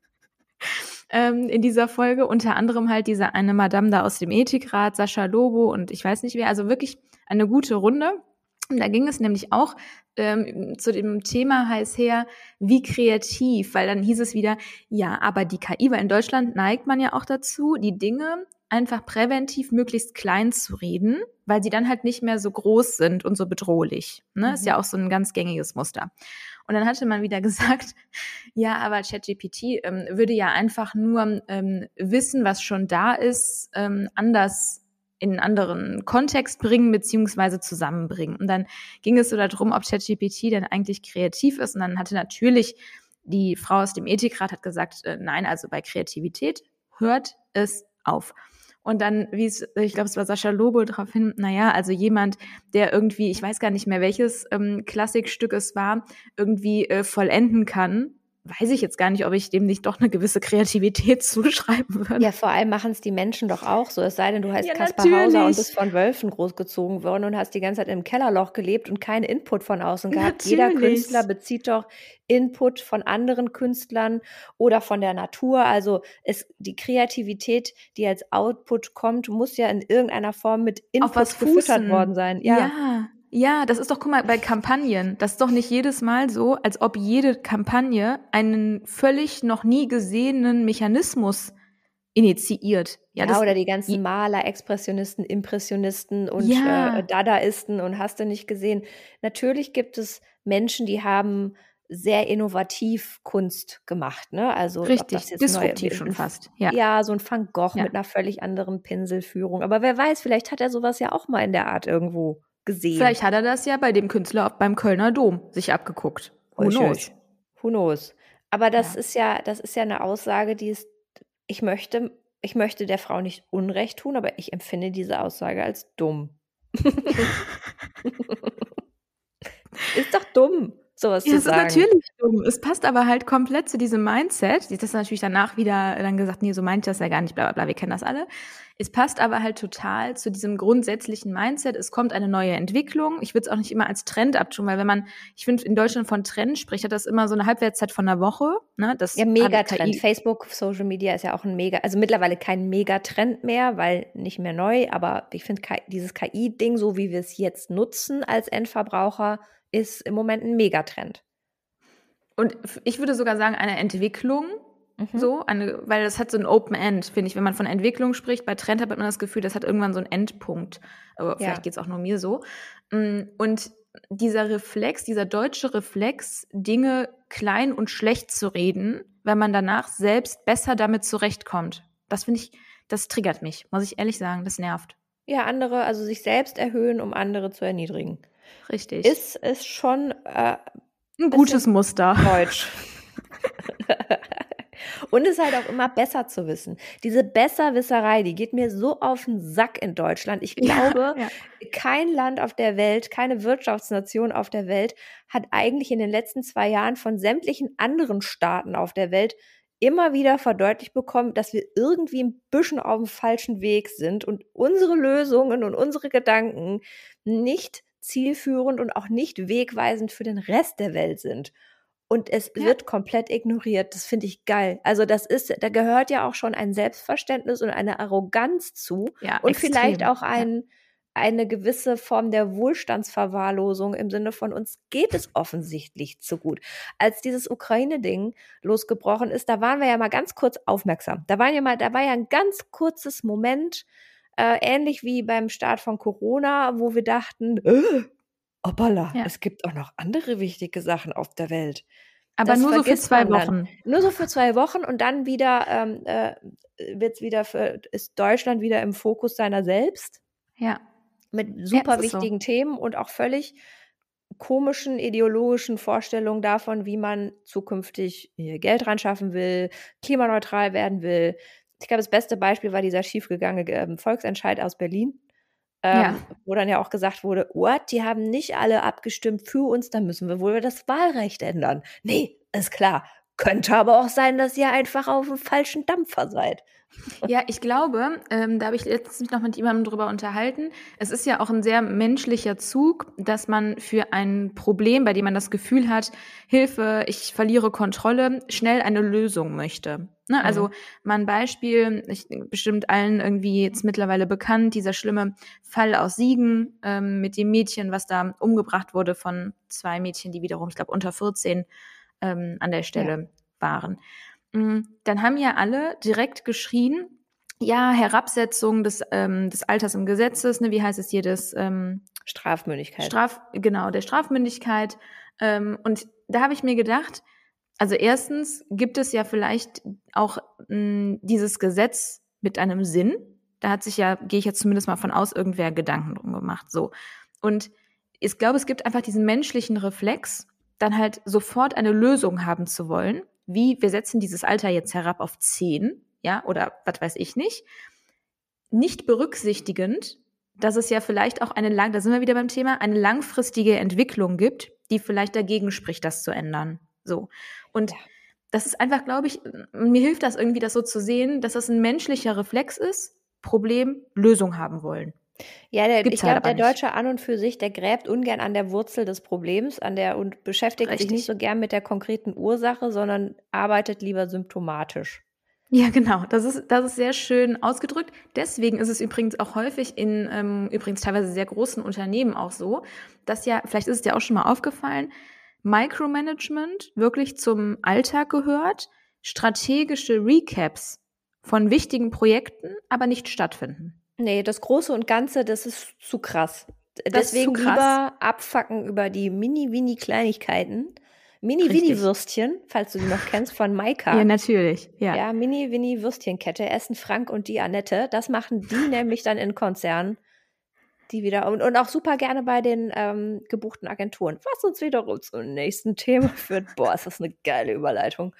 ähm, in dieser Folge. Unter anderem halt diese eine Madame da aus dem Ethikrat, Sascha Lobo und ich weiß nicht wer. Also wirklich eine gute Runde. Und da ging es nämlich auch ähm, zu dem Thema heiß her, wie kreativ, weil dann hieß es wieder, ja, aber die KI, weil in Deutschland neigt man ja auch dazu, die Dinge einfach präventiv möglichst klein zu reden, weil sie dann halt nicht mehr so groß sind und so bedrohlich. Ne? Mhm. Ist ja auch so ein ganz gängiges Muster. Und dann hatte man wieder gesagt, ja, aber ChatGPT ähm, würde ja einfach nur ähm, Wissen, was schon da ist, ähm, anders in einen anderen Kontext bringen beziehungsweise zusammenbringen. Und dann ging es so darum, ob ChatGPT denn eigentlich kreativ ist. Und dann hatte natürlich die Frau aus dem Ethikrat hat gesagt, äh, nein, also bei Kreativität hört es auf. Und dann, wie es, ich glaube, es war Sascha Lobo darauf hin, naja, also jemand, der irgendwie, ich weiß gar nicht mehr, welches ähm, Klassikstück es war, irgendwie äh, vollenden kann, weiß ich jetzt gar nicht, ob ich dem nicht doch eine gewisse Kreativität zuschreiben würde.
Ja, vor allem machen es die Menschen doch auch so. Es sei denn, du heißt ja, Kaspar natürlich. Hauser und bist von Wölfen großgezogen worden und hast die ganze Zeit im Kellerloch gelebt und keinen Input von außen gehabt. Natürlich. Jeder Künstler bezieht doch Input von anderen Künstlern oder von der Natur. Also es, die Kreativität, die als Output kommt, muss ja in irgendeiner Form mit Input gefüttert worden sein.
Ja. ja. Ja, das ist doch, guck mal, bei Kampagnen, das ist doch nicht jedes Mal so, als ob jede Kampagne einen völlig noch nie gesehenen Mechanismus initiiert.
Ja, ja oder die ganzen Maler, Expressionisten, Impressionisten und ja. äh, Dadaisten und hast du nicht gesehen. Natürlich gibt es Menschen, die haben sehr innovativ Kunst gemacht, ne? Also
richtig, disruptiv schon fast.
Ja. ja, so ein Van Gogh ja. mit einer völlig anderen Pinselführung. Aber wer weiß, vielleicht hat er sowas ja auch mal in der Art irgendwo gesehen.
Vielleicht hat er das ja bei dem Künstler beim Kölner Dom sich abgeguckt.
Who knows? Who knows? Aber das ja. ist ja, das ist ja eine Aussage, die ist, ich möchte, ich möchte der Frau nicht Unrecht tun, aber ich empfinde diese Aussage als dumm. ist doch dumm sowas ja, zu sagen.
Das ist natürlich dumm. Es passt aber halt komplett zu diesem Mindset. Das ist natürlich danach wieder dann gesagt, nee, so meint das ja gar nicht, bla bla bla, wir kennen das alle. Es passt aber halt total zu diesem grundsätzlichen Mindset. Es kommt eine neue Entwicklung. Ich würde es auch nicht immer als Trend abtun, weil wenn man, ich finde, in Deutschland von Trend spricht, hat das immer so eine Halbwertszeit von einer Woche. Ne? Das
ja, Megatrend. Facebook, Social Media ist ja auch ein Mega, also mittlerweile kein Megatrend mehr, weil nicht mehr neu, aber ich finde dieses KI-Ding, so wie wir es jetzt nutzen als Endverbraucher, ist im Moment ein Megatrend.
Und ich würde sogar sagen, eine Entwicklung, mhm. so, eine, weil das hat so ein Open End, finde ich. Wenn man von Entwicklung spricht, bei Trend hat man das Gefühl, das hat irgendwann so einen Endpunkt. Aber vielleicht ja. geht es auch nur mir so. Mm, und dieser Reflex, dieser deutsche Reflex, Dinge klein und schlecht zu reden, wenn man danach selbst besser damit zurechtkommt. Das finde ich, das triggert mich, muss ich ehrlich sagen, das nervt.
Ja, andere, also sich selbst erhöhen, um andere zu erniedrigen.
Richtig.
Ist, ist schon äh,
ein gutes Muster.
Deutsch. Und es ist halt auch immer besser zu wissen. Diese Besserwisserei, die geht mir so auf den Sack in Deutschland. Ich glaube, ja, ja. kein Land auf der Welt, keine Wirtschaftsnation auf der Welt hat eigentlich in den letzten zwei Jahren von sämtlichen anderen Staaten auf der Welt immer wieder verdeutlicht bekommen, dass wir irgendwie ein bisschen auf dem falschen Weg sind und unsere Lösungen und unsere Gedanken nicht zielführend und auch nicht wegweisend für den Rest der Welt sind. Und es ja. wird komplett ignoriert. Das finde ich geil. Also das ist, da gehört ja auch schon ein Selbstverständnis und eine Arroganz zu. Ja, und extrem. vielleicht auch ein, eine gewisse Form der Wohlstandsverwahrlosung im Sinne von uns geht es offensichtlich zu gut. Als dieses Ukraine-Ding losgebrochen ist, da waren wir ja mal ganz kurz aufmerksam. Da war ja mal, da war ja ein ganz kurzes Moment, äh, ähnlich wie beim Start von Corona, wo wir dachten, äh, Hoppala, ja. es gibt auch noch andere wichtige Sachen auf der Welt.
Aber das nur so für zwei Wochen.
Nur so für zwei Wochen und dann wieder ähm, äh, wird's wieder für, ist Deutschland wieder im Fokus seiner selbst.
Ja.
Mit super ja, wichtigen so. Themen und auch völlig komischen ideologischen Vorstellungen davon, wie man zukünftig Geld ran schaffen will, klimaneutral werden will. Ich glaube, das beste Beispiel war dieser schiefgegangene äh, Volksentscheid aus Berlin ähm, ja. Wo dann ja auch gesagt wurde, what, die haben nicht alle abgestimmt für uns, dann müssen wir wohl das Wahlrecht ändern. Nee, ist klar. Könnte aber auch sein, dass ihr einfach auf dem falschen Dampfer seid.
Ja, ich glaube, ähm, da habe ich letztens mich noch mit jemandem drüber unterhalten. Es ist ja auch ein sehr menschlicher Zug, dass man für ein Problem, bei dem man das Gefühl hat, Hilfe, ich verliere Kontrolle, schnell eine Lösung möchte. Ne? Also mhm. mal ein Beispiel, ich, bestimmt allen irgendwie jetzt mittlerweile bekannt, dieser schlimme Fall aus Siegen ähm, mit dem Mädchen, was da umgebracht wurde von zwei Mädchen, die wiederum, ich glaube, unter 14 ähm, an der Stelle ja. waren. Mm, dann haben ja alle direkt geschrien, ja, Herabsetzung des, ähm, des Alters im Gesetzes, ne, wie heißt es hier, des ähm,
Strafmündigkeit.
Straf, genau, der Strafmündigkeit. Ähm, und da habe ich mir gedacht, also erstens gibt es ja vielleicht auch mh, mm, dieses Gesetz mit einem Sinn. Da hat sich ja, gehe ich jetzt zumindest mal von aus, irgendwer Gedanken drum gemacht. So. Und ich glaube, es gibt einfach diesen menschlichen Reflex, dann halt sofort eine Lösung haben zu wollen wie wir setzen dieses Alter jetzt herab auf zehn, ja, oder was weiß ich nicht, nicht berücksichtigend, dass es ja vielleicht auch eine lang, da sind wir wieder beim Thema, eine langfristige Entwicklung gibt, die vielleicht dagegen spricht, das zu ändern. So. Und das ist einfach, glaube ich, mir hilft das irgendwie, das so zu sehen, dass das ein menschlicher Reflex ist, Problem, Lösung haben wollen.
Ja, der, ich halt glaube, der Deutsche an und für sich, der gräbt ungern an der Wurzel des Problems, an der und beschäftigt Richtig. sich nicht so gern mit der konkreten Ursache, sondern arbeitet lieber symptomatisch.
Ja, genau. Das ist, das ist sehr schön ausgedrückt. Deswegen ist es übrigens auch häufig in ähm, übrigens teilweise sehr großen Unternehmen auch so, dass ja, vielleicht ist es dir auch schon mal aufgefallen, Micromanagement wirklich zum Alltag gehört, strategische Recaps von wichtigen Projekten aber nicht stattfinden.
Nee, das Große und Ganze, das ist zu krass. Das Deswegen zu krass. lieber abfacken über die Mini-Winnie-Kleinigkeiten. Mini-Winnie-Würstchen, falls du die noch kennst, von Maika.
Ja, natürlich. Ja,
ja Mini-Winnie-Würstchenkette. Essen Frank und die Annette. Das machen die nämlich dann in Konzernen. Die wieder und, und auch super gerne bei den ähm, gebuchten Agenturen. Was uns wiederum zum nächsten Thema führt. Boah, ist das eine geile Überleitung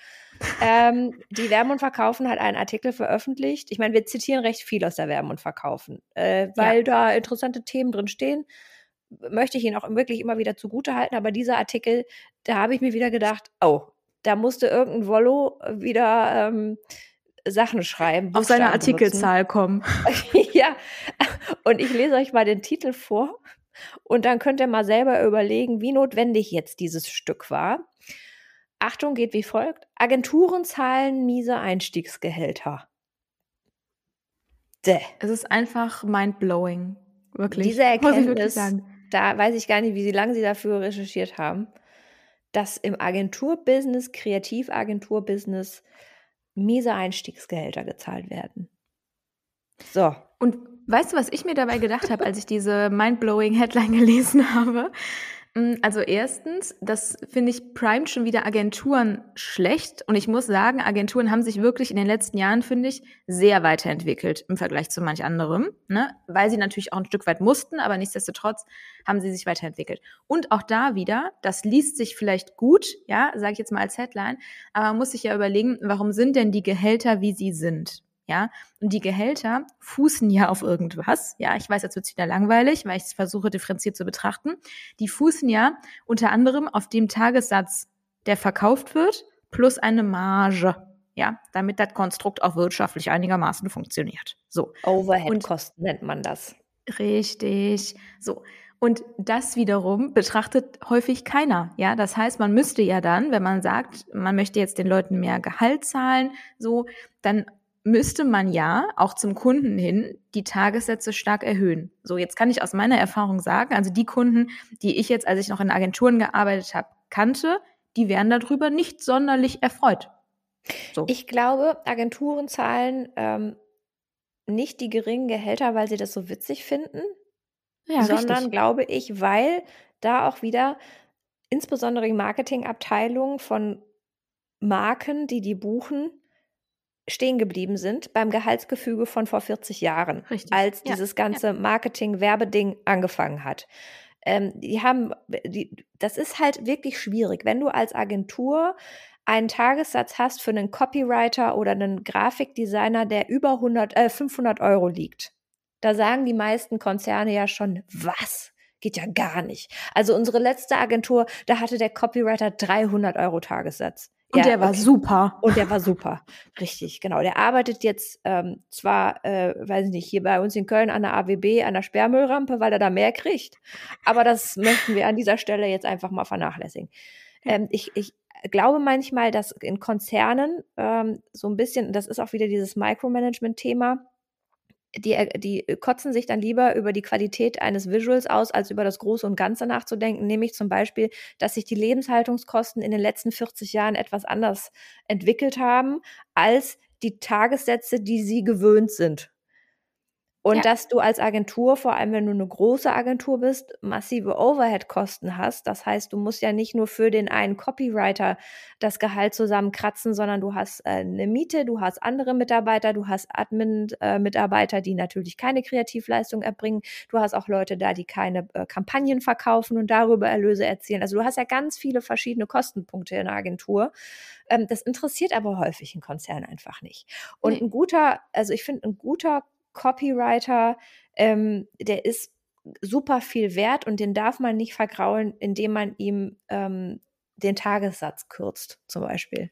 ähm, die Werben und Verkaufen hat einen Artikel veröffentlicht. Ich meine, wir zitieren recht viel aus der Werben und Verkaufen, äh, weil ja. da interessante Themen drin stehen. Möchte ich ihn auch wirklich immer wieder zugute halten. Aber dieser Artikel, da habe ich mir wieder gedacht, oh, da musste irgendein Wollo wieder ähm, Sachen schreiben.
Auf seine Artikelzahl kommen.
ja, und ich lese euch mal den Titel vor. Und dann könnt ihr mal selber überlegen, wie notwendig jetzt dieses Stück war. Achtung geht wie folgt. Agenturen zahlen miese Einstiegsgehälter.
Däh. Es ist einfach mindblowing. Wirklich.
Diese Erkenntnis, da weiß ich gar nicht, wie lange sie dafür recherchiert haben, dass im Agenturbusiness, Kreativagenturbusiness, miese Einstiegsgehälter gezahlt werden.
So. Und weißt du, was ich mir dabei gedacht habe, als ich diese mindblowing Headline gelesen habe? Mm, also erstens, das finde ich primet schon wieder Agenturen schlecht. Und ich muss sagen, Agenturen haben sich wirklich in den letzten Jahren, finde ich, sehr weiterentwickelt im Vergleich zu manch anderem. Ne? Weil sie natürlich auch ein Stück weit mussten, aber nichtsdestotrotz haben sie sich weiterentwickelt. Und auch da wieder, das liest sich vielleicht gut, ja, sage ich jetzt mal als Headline, aber man muss sich ja überlegen, warum sind denn die Gehälter, wie sie sind? Ja. Und die Gehälter fußen ja auf irgendwas. Ja, ich weiß, jetzt wird es wieder langweilig, weil ich es versuche, differenziert zu betrachten. Die fußen ja unter anderem auf dem Tagessatz, der verkauft wird, plus eine Marge. Ja, damit das Konstrukt auch wirtschaftlich einigermaßen funktioniert. So.
Overhead-Kosten nennt man das.
Richtig. So. Und das wiederum betrachtet häufig keiner. Ja, das heißt, man müsste ja dann, wenn man sagt, man möchte jetzt den Leuten mehr Gehalt zahlen, so, dann müsste man ja auch zum Kunden hin die Tagessätze stark erhöhen. So, jetzt kann ich aus meiner Erfahrung sagen, also die Kunden, die ich jetzt, als ich noch in Agenturen gearbeitet habe, kannte, die wären darüber nicht sonderlich erfreut.
So. Ich glaube, Agenturen zahlen ähm, nicht die geringen Gehälter, weil sie das so witzig finden, ja, sondern richtig. glaube ich, weil da auch wieder insbesondere die Marketingabteilung von Marken, die die buchen, stehen geblieben sind beim Gehaltsgefüge von vor 40 Jahren, Richtig. als ja. dieses ganze ja. Marketing-Werbeding angefangen hat. Ähm, die haben, die, das ist halt wirklich schwierig, wenn du als Agentur einen Tagessatz hast für einen Copywriter oder einen Grafikdesigner, der über 100, äh, 500 Euro liegt. Da sagen die meisten Konzerne ja schon, was? Geht ja gar nicht. Also unsere letzte Agentur, da hatte der Copywriter 300 Euro Tagessatz.
Und ja, der war okay. super.
Und der war super. Richtig, genau. Der arbeitet jetzt ähm, zwar, äh, weiß ich nicht, hier bei uns in Köln an der AWB, an der Sperrmüllrampe, weil er da mehr kriegt. Aber das möchten wir an dieser Stelle jetzt einfach mal vernachlässigen. Ähm, ich, ich glaube manchmal, dass in Konzernen ähm, so ein bisschen, das ist auch wieder dieses Micromanagement-Thema, die, äh, die kotzen sich dann lieber über die Qualität eines Visuals aus, als über das Große und Ganze nachzudenken, nämlich zum Beispiel, dass sich die Lebenshaltungskosten in den letzten 40 Jahren etwas anders entwickelt haben als die Tagessätze, die sie gewöhnt sind. Und ja. dass du als Agentur, vor allem wenn du eine große Agentur bist, massive Overhead-Kosten hast. Das heißt, du musst ja nicht nur für den einen Copywriter das Gehalt zusammenkratzen, sondern du hast äh, eine Miete, du hast andere Mitarbeiter, du hast Admin-Mitarbeiter, äh, die natürlich keine Kreativleistung erbringen. Du hast auch Leute da, die keine äh, Kampagnen verkaufen und darüber Erlöse erzielen. Also du hast ja ganz viele verschiedene Kostenpunkte in der Agentur. Ähm, das interessiert aber häufig einen Konzern einfach nicht. Und nee. ein guter, also ich finde, ein guter Copywriter, ähm, der ist super viel wert und den darf man nicht vergraulen, indem man ihm ähm, den Tagessatz kürzt, zum Beispiel.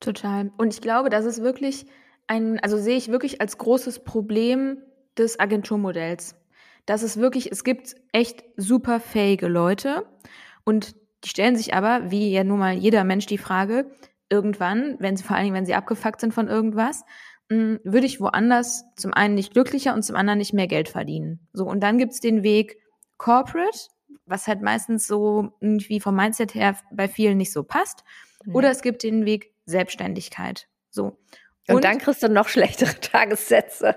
Total. Und ich glaube, das ist wirklich ein, also sehe ich wirklich als großes Problem des Agenturmodells. Das ist wirklich, es gibt echt super fähige Leute und die stellen sich aber, wie ja nun mal jeder Mensch, die Frage, irgendwann, wenn sie vor allen Dingen, wenn sie abgefuckt sind von irgendwas, hm, würde ich woanders zum einen nicht glücklicher und zum anderen nicht mehr Geld verdienen. So, und dann gibt's den Weg Corporate, was halt meistens so irgendwie vom Mindset her bei vielen nicht so passt. Mhm. Oder es gibt den Weg Selbstständigkeit. So.
Und, und dann kriegst du noch schlechtere Tagessätze.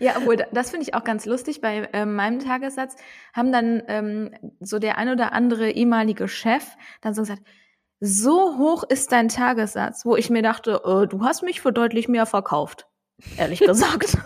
Ja, obwohl, das finde ich auch ganz lustig. Bei äh, meinem Tagessatz haben dann ähm, so der ein oder andere ehemalige Chef dann so gesagt, so hoch ist dein Tagessatz, wo ich mir dachte, äh, du hast mich für deutlich mehr verkauft. Ehrlich gesagt.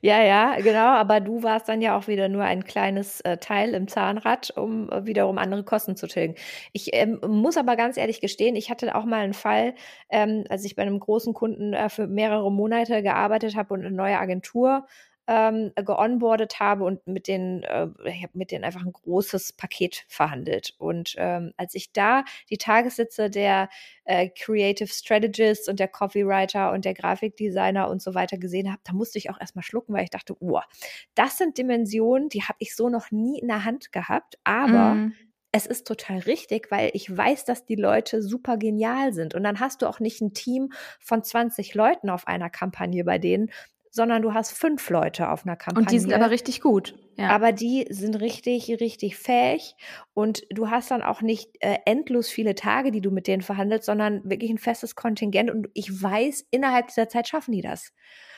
ja, ja, genau. Aber du warst dann ja auch wieder nur ein kleines äh, Teil im Zahnrad, um äh, wiederum andere Kosten zu tilgen. Ich ähm, muss aber ganz ehrlich gestehen, ich hatte auch mal einen Fall, ähm, als ich bei einem großen Kunden äh, für mehrere Monate gearbeitet habe und eine neue Agentur ähm, geonboardet habe und mit denen, äh, ich habe mit denen einfach ein großes Paket verhandelt. Und ähm, als ich da die Tagessitze der äh, Creative Strategist und der Copywriter und der Grafikdesigner und so weiter gesehen habe, da musste ich auch erstmal schlucken, weil ich dachte, oh, das sind Dimensionen, die habe ich so noch nie in der Hand gehabt, aber mm es ist total richtig, weil ich weiß, dass die Leute super genial sind. Und dann hast du auch nicht ein Team von 20 Leuten auf einer Kampagne bei denen, sondern du hast fünf Leute auf einer Kampagne.
Und die sind aber richtig gut.
Ja. Aber die sind richtig, richtig fähig und du hast dann auch nicht äh, endlos viele Tage, die du mit denen verhandelst, sondern wirklich ein festes Kontingent und ich weiß, innerhalb dieser Zeit schaffen die das.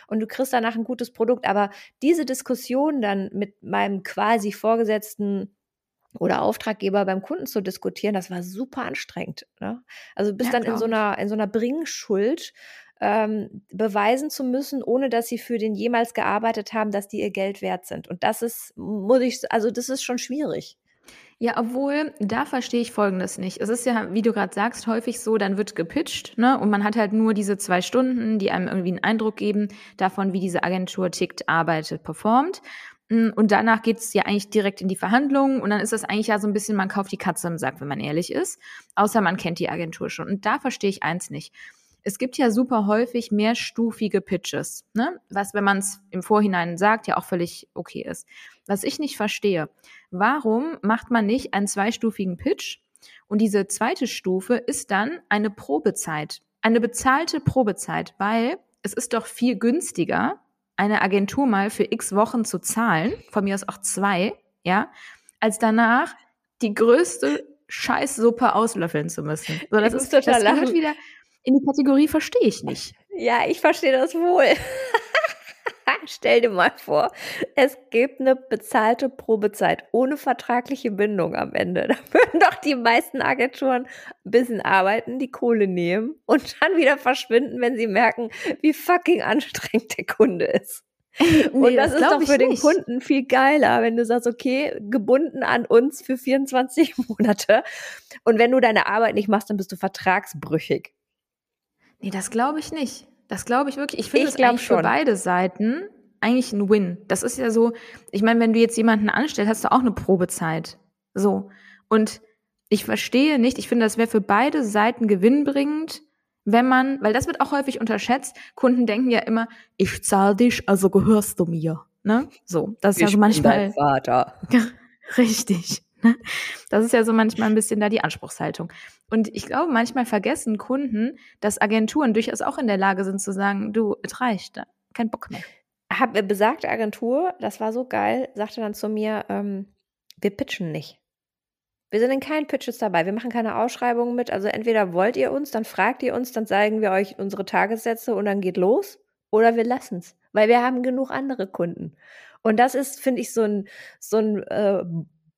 und du kriegst danach ein gutes Produkt. Aber diese Diskussion dann mit meinem quasi Vorgesetzten oder Auftraggeber beim Kunden zu diskutieren, das war super anstrengend. Ne? Also bist ja, dann in so einer, in so einer Bringschuld, ähm, beweisen zu müssen, ohne dass sie für den jemals gearbeitet haben, dass die ihr Geld wert sind. Und das ist, muss ich, also das ist schon schwierig.
Ja, obwohl, da verstehe ich Folgendes nicht. Es ist ja, wie du gerade sagst, häufig so, dann wird gepitcht, ne? Und man hat halt nur diese zwei Stunden, die einem irgendwie einen Eindruck geben davon, wie diese Agentur tickt, arbeitet, performt. Mm, und danach geht es ja eigentlich direkt in die Verhandlungen und dann ist das eigentlich ja so ein bisschen, man kauft die Katze im Sack, wenn man ehrlich ist. Außer man kennt die Agentur schon. Und da verstehe ich eins nicht es gibt ja super häufig mehrstufige Pitches, ne? was, wenn man es im Vorhinein sagt, ja auch völlig okay ist. Was ich nicht verstehe, warum macht man nicht einen zweistufigen Pitch und diese zweite Stufe ist dann eine Probezeit, eine bezahlte Probezeit, weil es ist doch viel günstiger, eine Agentur mal für x Wochen zu zahlen, von mir aus auch zwei, ja, als danach die größte Scheißsuppe auslöffeln zu müssen. So, das ist total das wieder in die Kategorie verstehe ich nicht.
Ja, ich verstehe das wohl. Stell dir mal vor, es gibt eine bezahlte Probezeit ohne vertragliche Bindung am Ende. Da würden doch die meisten Agenturen ein bisschen arbeiten, die Kohle nehmen und dann wieder verschwinden, wenn sie merken, wie fucking anstrengend der Kunde ist. Nee, und das, das ist doch für den nicht. Kunden viel geiler, wenn du sagst, okay, gebunden an uns für 24 Monate. Und wenn du deine Arbeit nicht machst, dann bist du vertragsbrüchig.
Nee, das glaube ich nicht. Das glaube ich wirklich. Ich finde es eigentlich schon. für beide Seiten eigentlich ein Win. Das ist ja so, ich meine, wenn du jetzt jemanden anstellst, hast du auch eine Probezeit. So. Und ich verstehe nicht, ich finde, das wäre für beide Seiten gewinnbringend, wenn man, weil das wird auch häufig unterschätzt, Kunden denken ja immer, ich zahle dich, also gehörst du mir. Ne? So, das ist ich ja so manchmal. Bin dein
Vater.
Richtig. Ne? Das ist ja so manchmal ein bisschen da die Anspruchshaltung. Und ich glaube, manchmal vergessen Kunden, dass Agenturen durchaus auch in der Lage sind zu sagen, du, es reicht, kein Bock mehr.
Hab, äh, besagte Agentur, das war so geil, sagte dann zu mir, ähm, wir pitchen nicht. Wir sind in keinen Pitches dabei. Wir machen keine Ausschreibungen mit. Also entweder wollt ihr uns, dann fragt ihr uns, dann zeigen wir euch unsere Tagessätze und dann geht los. Oder wir lassen es, weil wir haben genug andere Kunden. Und das ist, finde ich, so ein, so ein äh,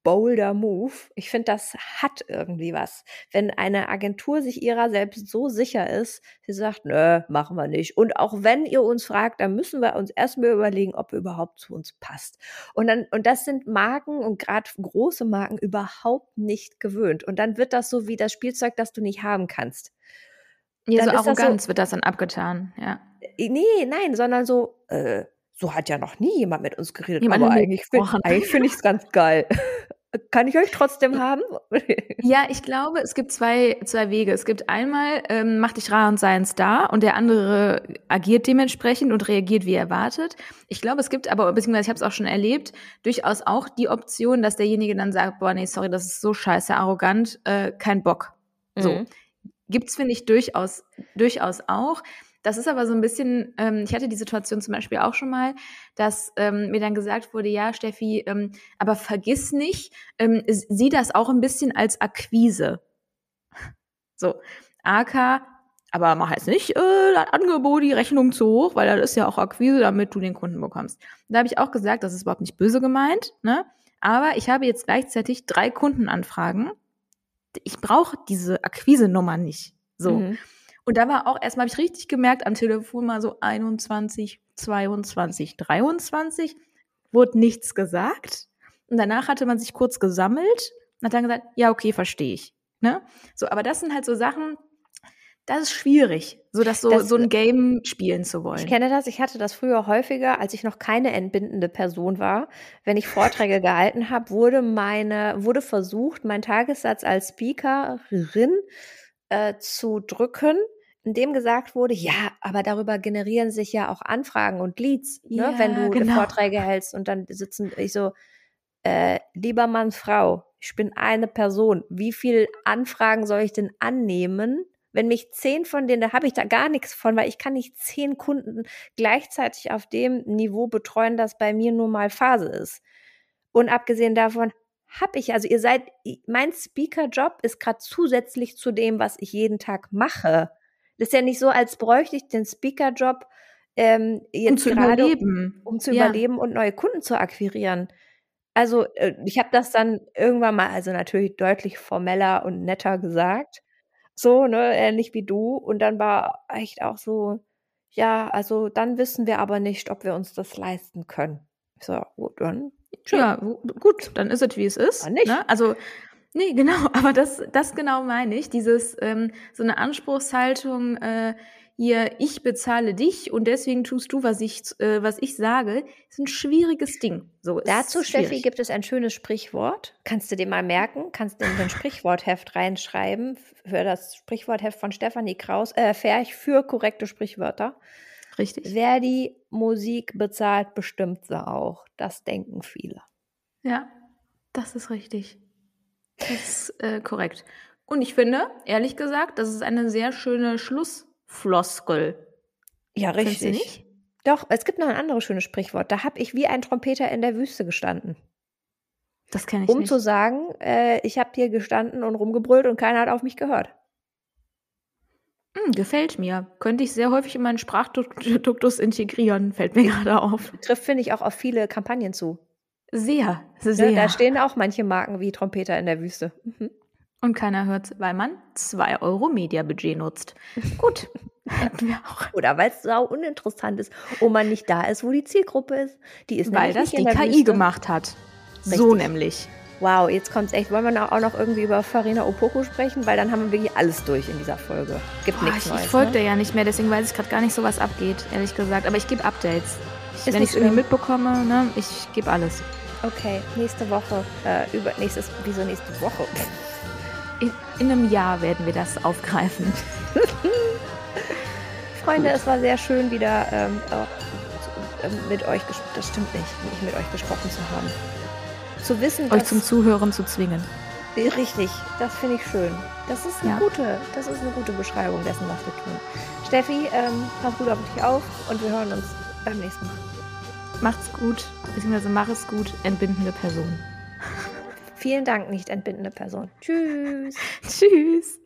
bolder Move. Ich finde, das hat irgendwie was. Wenn eine Agentur sich ihrer selbst so sicher ist, sie sagt, nö, machen wir nicht. Und auch wenn ihr uns fragt, dann müssen wir uns erstmal überlegen, ob überhaupt zu uns passt. Und dann, und das sind Marken und gerade große Marken überhaupt nicht gewöhnt. Und dann wird das so wie das Spielzeug, das du nicht haben kannst.
Ja, dann so Arroganz so, wird das dann abgetan, ja.
Äh, nee, nein, sondern so, äh, so hat ja noch nie jemand mit uns geredet. Jemand aber eigentlich finde find ich es ganz geil. Kann ich euch trotzdem haben?
ja, ich glaube, es gibt zwei, zwei Wege. Es gibt einmal, ähm, mach dich rar und sei ein Star und der andere agiert dementsprechend und reagiert wie erwartet. Ich glaube, es gibt aber, beziehungsweise ich habe es auch schon erlebt, durchaus auch die Option, dass derjenige dann sagt, boah, nee, sorry, das ist so scheiße, arrogant, äh, kein Bock. So. Mhm. Gibt's, finde ich, durchaus, durchaus auch. Das ist aber so ein bisschen, ähm, ich hatte die Situation zum Beispiel auch schon mal, dass ähm, mir dann gesagt wurde, ja, Steffi, ähm, aber vergiss nicht, ähm, sieh das auch ein bisschen als Akquise. So, AK, aber mach jetzt nicht äh, das Angebot, die Rechnung zu hoch, weil das ist ja auch Akquise, damit du den Kunden bekommst. Da habe ich auch gesagt, das ist überhaupt nicht böse gemeint, ne? Aber ich habe jetzt gleichzeitig drei Kundenanfragen. Ich brauche diese Akquise-Nummer nicht. So. Mhm. Und da war auch erstmal, habe ich richtig gemerkt, am Telefon mal so 21, 22, 23, wurde nichts gesagt. Und danach hatte man sich kurz gesammelt und hat dann gesagt, ja, okay, verstehe ich. Ne? So, aber das sind halt so Sachen, das ist schwierig, so das so, das, so ein Game spielen zu wollen.
Ich kenne das, ich hatte das früher häufiger, als ich noch keine entbindende Person war. Wenn ich Vorträge gehalten habe, wurde meine, wurde versucht, mein Tagessatz als Speakerin äh, zu drücken in dem gesagt wurde, ja, aber darüber generieren sich ja auch Anfragen und Leads, ne, wenn du genau. Vorträge hältst und dann sitzen ich so, äh, lieber Mann, Frau, ich bin eine Person. Wie viel Anfragen soll ich denn annehmen? Wenn mich zehn von denen, da habe ich da gar nichts von, weil ich kann nicht zehn Kunden gleichzeitig auf dem Niveau betreuen, das bei mir nun mal Phase ist. Und abgesehen davon habe ich, also ihr seid, mein Speaker-Job ist gerade zusätzlich zu dem, was ich jeden Tag mache. Das ist ja nicht so, als bräuchte ich den Speaker-Job ähm, jetzt
um zu
gerade,
überleben.
um zu
Ja.
überleben und neue Kunden zu akquirieren. Also äh, ich habe das dann irgendwann mal, also natürlich deutlich formeller und netter gesagt, so, ne, ähnlich wie du. Und dann war echt auch so, ja, also dann wissen wir aber nicht, ob wir uns das leisten können. Ich so, gut, dann schön.
Ja, gu- gut, dann ist es, wie es ist.
Dann nicht.
Ne? Also, nee, genau, aber das, das genau meine ich. Dieses, ähm, so eine Anspruchshaltung, äh, hier, ich bezahle dich und deswegen tust du, was ich, äh, was ich sage, ist ein schwieriges Ding. So,
Dazu, Steffi, gibt es ein schönes Sprichwort. Kannst du dir mal merken? Kannst du in dein Sprichwortheft reinschreiben für das Sprichwortheft von Stefanie Kraus, äh, Ferch für korrekte Sprichwörter.
Richtig.
Wer die Musik bezahlt, bestimmt sie auch. Das denken viele.
Ja, das ist richtig. Das ist äh, korrekt. Und ich finde, ehrlich gesagt, das ist eine sehr schöne Schlussfloskel.
Ja,
Findest nicht?
Doch, es gibt noch ein anderes schönes Sprichwort. Da habe ich wie ein Trompeter in der Wüste gestanden.
Das kenne ich
Um
nicht.
zu sagen, äh, ich habe hier gestanden und rumgebrüllt und keiner hat auf mich gehört.
Hm, gefällt mir. Könnte ich sehr häufig in meinen Sprachduktus integrieren, fällt mir gerade auf.
Trifft, finde ich, auch auf viele Kampagnen zu.
Sehr,
Ne?
sehr.
Da stehen auch manche Marken wie Trompeter in der Wüste. Mhm.
Und keiner hört, weil man 2 Euro Media-Budget nutzt. Gut.
Oder weil es sau uninteressant ist und man nicht da ist, wo die Zielgruppe ist. Die ist
Weil das
nicht
die KI
Wüste.
gemacht hat. So
Richtig.
nämlich.
Wow, jetzt kommt's echt. Wollen wir auch noch irgendwie über Farina Opoko sprechen? Weil dann haben wir wirklich alles durch in dieser Folge. Gibt nichts
ich
Neues.
ich folge
ne?
dir ja nicht mehr, deswegen weiß ich gerade gar nicht so, was abgeht, ehrlich gesagt. Aber ich gebe Updates. Ich, wenn ich es irgendwie mitbekomme, ne, ich gebe alles.
Okay, nächste Woche. Äh, über nächstes, wieso nächste Woche?
In, in einem Jahr werden wir das aufgreifen.
Freunde,
Gut.
es war sehr schön, wieder ähm, ähm, mit euch gesprochen. Das stimmt nicht, nicht mit euch gesprochen zu haben. Zu wissen,
Euch zum Zuhören zu zwingen.
Richtig, das finde ich schön. Das ist eine
Ja.
gute, das ist eine gute Beschreibung dessen, was wir tun. Steffi, ähm, pass gut auf dich auf und wir hören uns beim nächsten Mal.
Macht's gut, beziehungsweise mach es gut, entbindende Person.
Vielen Dank, nicht entbindende Person. Tschüss.
Tschüss.